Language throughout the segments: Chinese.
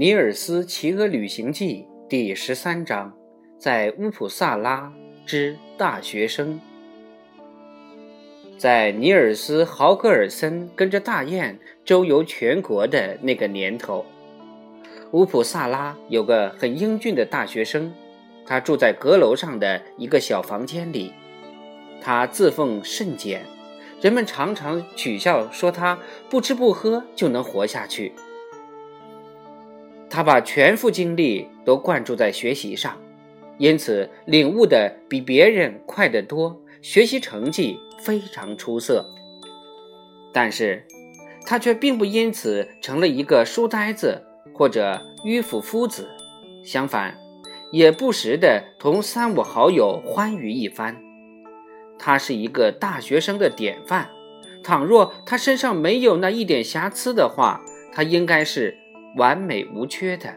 《尼尔斯骑鹅旅行记》第十三章，在乌普萨拉之大学生。在尼尔斯·豪格尔森跟着大雁周游全国的那个年头，乌普萨拉有个很英俊的大学生，他住在阁楼上的一个小房间里。他自奉甚简，人们常常取笑说他不吃不喝就能活下去。他把全副精力都灌注在学习上，因此领悟的比别人快得多，学习成绩非常出色。但是，他却并不因此成了一个书呆子或者迂腐夫子，相反，也不时的同三五好友欢愉一番。他是一个大学生的典范。倘若他身上没有那一点瑕疵的话，他应该是。完美无缺的，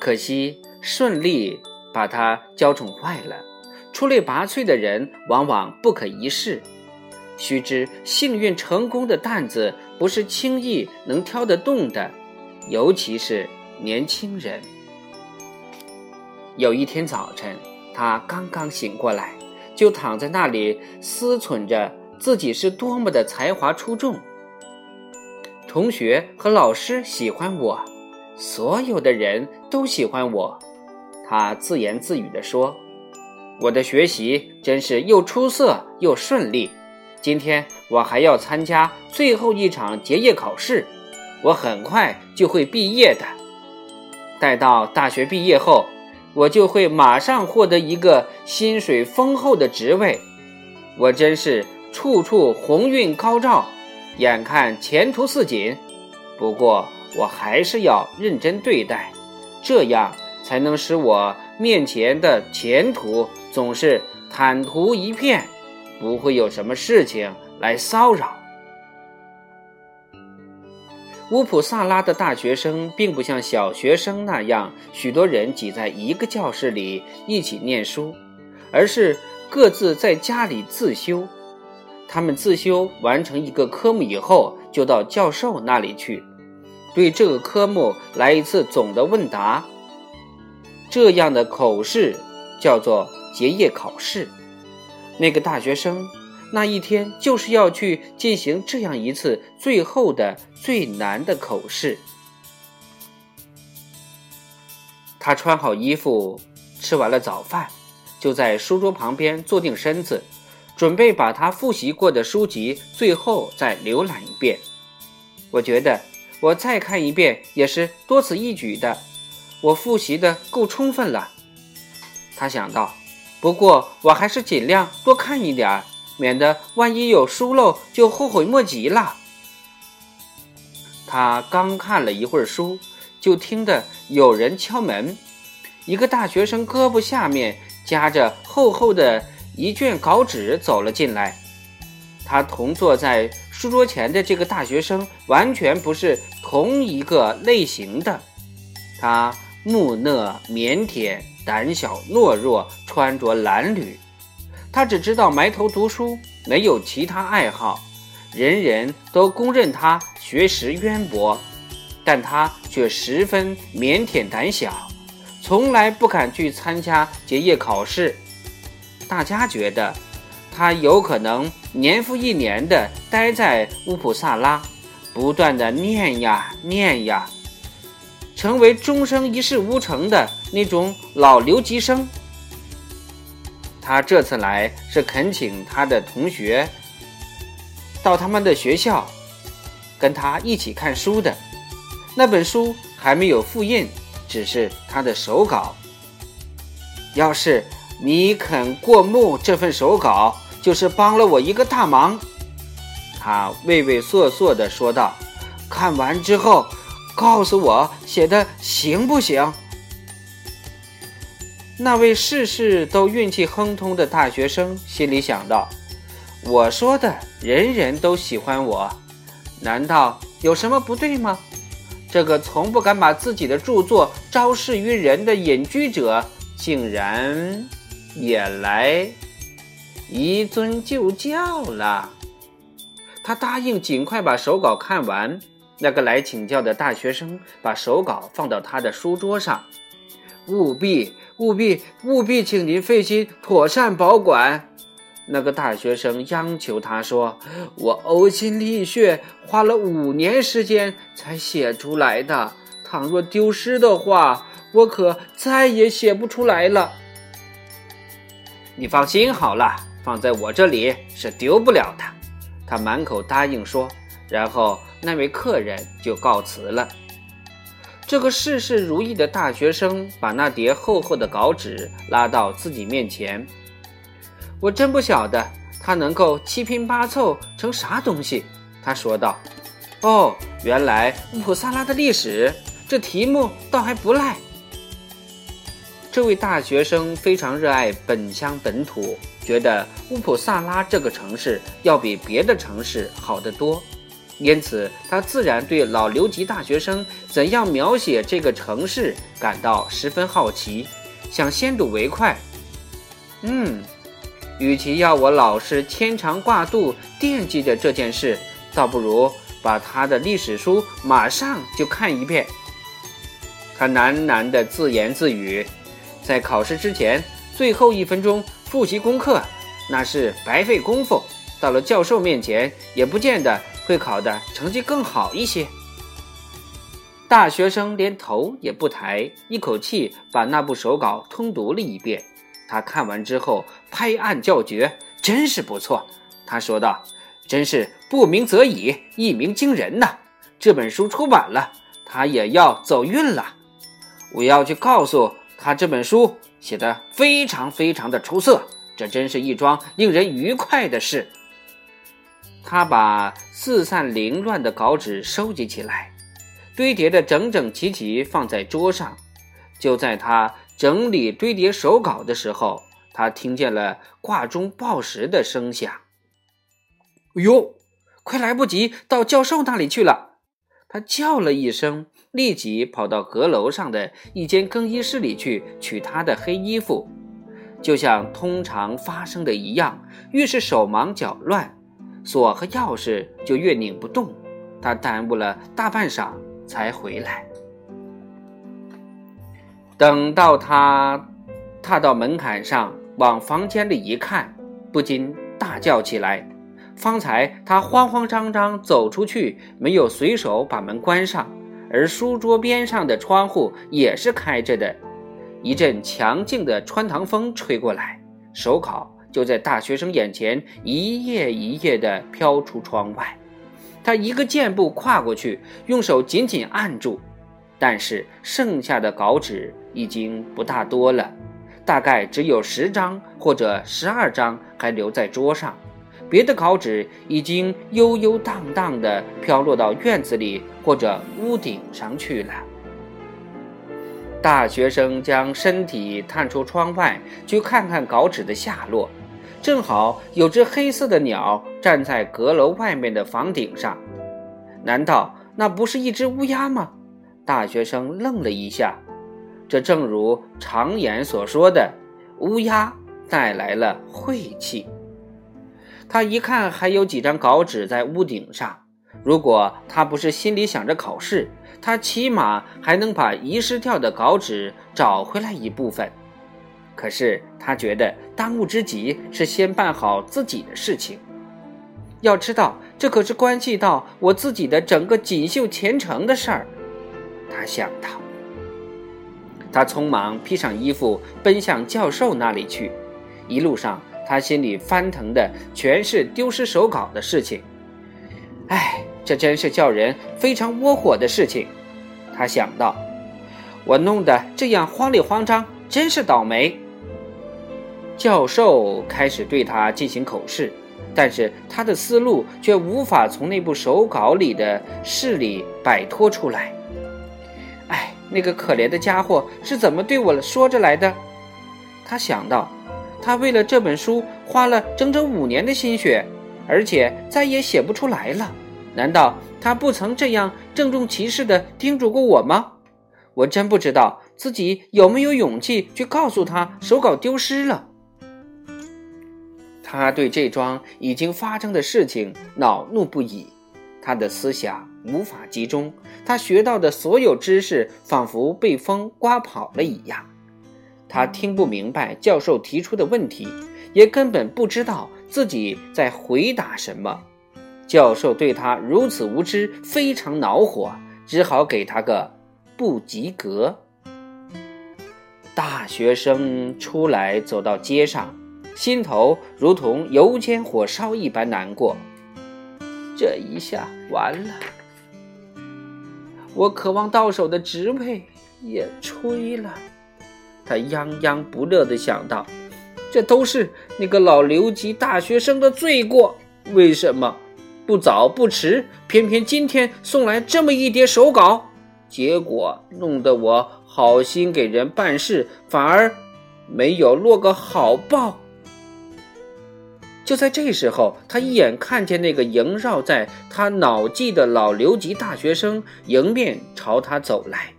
可惜顺利把他娇宠坏了。出类拔萃的人往往不可一世。须知幸运成功的担子不是轻易能挑得动的，尤其是年轻人。有一天早晨，他刚刚醒过来，就躺在那里思忖着自己是多么的才华出众。同学和老师喜欢我，所有的人都喜欢我。他自言自语地说：“我的学习真是又出色又顺利。今天我还要参加最后一场结业考试，我很快就会毕业的。待到大学毕业后，我就会马上获得一个薪水丰厚的职位。我真是处处鸿运高照。”眼看前途似锦，不过我还是要认真对待，这样才能使我面前的前途总是坦途一片，不会有什么事情来骚扰。乌普萨拉的大学生并不像小学生那样，许多人挤在一个教室里一起念书，而是各自在家里自修。他们自修完成一个科目以后，就到教授那里去，对这个科目来一次总的问答。这样的口试叫做结业考试。那个大学生那一天就是要去进行这样一次最后的最难的口试。他穿好衣服，吃完了早饭，就在书桌旁边坐定身子。准备把他复习过的书籍最后再浏览一遍。我觉得我再看一遍也是多此一举的。我复习的够充分了，他想到。不过我还是尽量多看一点儿，免得万一有疏漏就后悔莫及了。他刚看了一会儿书，就听得有人敲门。一个大学生胳膊下面夹着厚厚的。一卷稿纸走了进来，他同坐在书桌前的这个大学生完全不是同一个类型的。他木讷腼腆、胆小懦弱，穿着褴褛。他只知道埋头读书，没有其他爱好。人人都公认他学识渊博，但他却十分腼腆胆小，从来不敢去参加结业考试。大家觉得，他有可能年复一年地待在乌普萨拉，不断地念呀念呀，成为终生一事无成的那种老留级生。他这次来是恳请他的同学到他们的学校，跟他一起看书的。那本书还没有复印，只是他的手稿。要是。你肯过目这份手稿，就是帮了我一个大忙。”他畏畏缩缩地说道，“看完之后，告诉我写的行不行？”那位事事都运气亨通的大学生心里想到：“我说的人人都喜欢我，难道有什么不对吗？这个从不敢把自己的著作昭示于人的隐居者，竟然……”也来一尊就教了。他答应尽快把手稿看完，那个来请教的大学生把手稿放到他的书桌上，务必、务必、务必，请您费心妥善保管。那个大学生央求他说：“我呕心沥血，花了五年时间才写出来的。倘若丢失的话，我可再也写不出来了。”你放心好了，放在我这里是丢不了的。他满口答应说，然后。那位客人就告辞了。这个事事如意的大学生把那叠厚厚的稿纸拉到自己面前。我真不晓得他能够七拼八凑成啥东西。他说道：“哦，原来乌普萨拉的历史，这题目倒还不赖。”这位大学生非常热爱本乡本土，觉得乌普萨拉这个城市要比别的城市好得多。因此，他自然对老留级大学生怎样描写这个城市感到十分好奇，想先睹为快。嗯，与其要我老是牵肠挂肚惦记着这件事，倒不如把他的历史书马上就看一遍。他喃喃地自言自语，在考试之前最后一分钟复习功课，那是白费功夫。到了教授面前，也不见得。会考的成绩更好一些。大学生连头也不抬，一口气把那部手稿通读了一遍。他看完之后拍案叫绝：“真是不错！”他说道：“真是不鸣则已，一鸣惊人呐！这本书出版了，他也要走运了。我要去告诉他，这本书写的非常非常的出色，这真是一桩令人愉快的事。”他把四散凌乱的稿纸收集起来，堆叠的整整齐齐放在桌上。就在他整理堆叠手稿的时候，他听见了挂钟报时的声响。哎呦，快来不及到教授那里去了！他叫了一声，立即跑到阁楼上的一间更衣室里去取他的黑衣服。就像通常发生的一样，越是手忙脚乱。锁和钥匙就越拧不动，他耽误了大半晌才回来。等到他踏到门槛上，往房间里一看，不禁大叫起来。方才他慌慌张张走出去，没有随手把门关上，而书桌边上的窗户也是开着的。一阵强劲的穿堂风吹过来，手稿。就在大学生眼前，一页一页地飘出窗外。他一个箭步跨过去，用手紧紧按住。但是剩下的稿纸已经不大多了，大概只有十张或者十二张还留在桌上，别的稿纸已经悠悠荡荡地飘落到院子里或者屋顶上去了。大学生将身体探出窗外，去看看稿纸的下落。正好有只黑色的鸟站在阁楼外面的房顶上，难道那不是一只乌鸦吗？大学生愣了一下。这正如常言所说的，乌鸦带来了晦气。他一看还有几张稿纸在屋顶上，如果他不是心里想着考试，他起码还能把遗失掉的稿纸找回来一部分。可是他觉得当务之急是先办好自己的事情。要知道，这可是关系到我自己的整个锦绣前程的事儿。他想到，他匆忙披上衣服，奔向教授那里去。一路上，他心里翻腾的全是丢失手稿的事情。哎，这真是叫人非常窝火的事情。他想到，我弄得这样慌里慌张，真是倒霉。教授开始对他进行口试，但是他的思路却无法从那部手稿里的事里摆脱出来。哎，那个可怜的家伙是怎么对我说着来的？他想到，他为了这本书花了整整五年的心血，而且再也写不出来了。难道他不曾这样郑重其事地叮嘱过我吗？我真不知道自己有没有勇气去告诉他手稿丢失了。他对这桩已经发生的事情恼怒不已，他的思想无法集中，他学到的所有知识仿佛被风刮跑了一样。他听不明白教授提出的问题，也根本不知道自己在回答什么。教授对他如此无知，非常恼火，只好给他个不及格。大学生出来走到街上，心头如同油煎火烧一般难过。这一下完了，我渴望到手的职位也吹了。他泱泱不乐地想到：“这都是那个老留级大学生的罪过。为什么不早不迟，偏偏今天送来这么一叠手稿？结果弄得我好心给人办事，反而没有落个好报。”就在这时候，他一眼看见那个萦绕在他脑际的老留级大学生迎面朝他走来。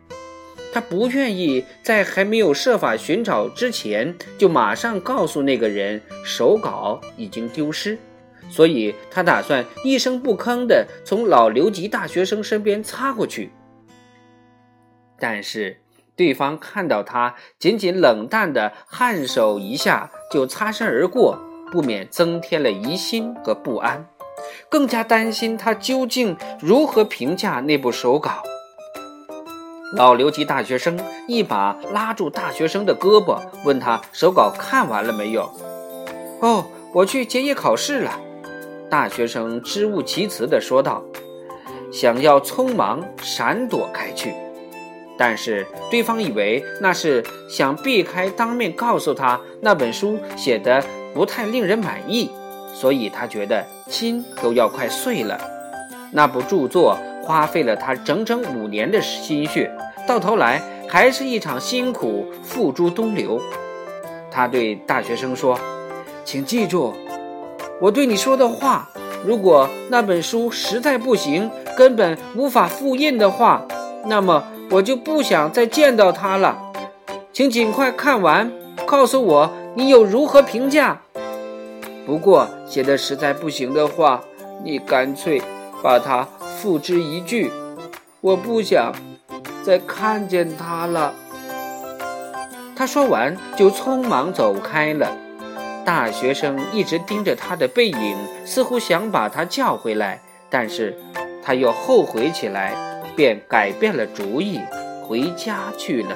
他不愿意在还没有设法寻找之前，就马上告诉那个人手稿已经丢失，所以他打算一声不吭地从老留级大学生身边擦过去。但是对方看到他仅仅冷淡的颔首一下就擦身而过，不免增添了疑心和不安，更加担心他究竟如何评价那部手稿。老留级大学生一把拉住大学生的胳膊，问他手稿看完了没有？哦，我去结业考试了。大学生支吾其词地说道，想要匆忙闪躲开去，但是对方以为那是想避开当面告诉他那本书写的不太令人满意，所以他觉得心都要快碎了。那部著作。花费了他整整五年的心血，到头来还是一场辛苦付诸东流。他对大学生说：“请记住，我对你说的话。如果那本书实在不行，根本无法复印的话，那么我就不想再见到它了。请尽快看完，告诉我你有如何评价。不过写的实在不行的话，你干脆把它。”付之一炬，我不想再看见他了。他说完就匆忙走开了。大学生一直盯着他的背影，似乎想把他叫回来，但是他又后悔起来，便改变了主意，回家去了。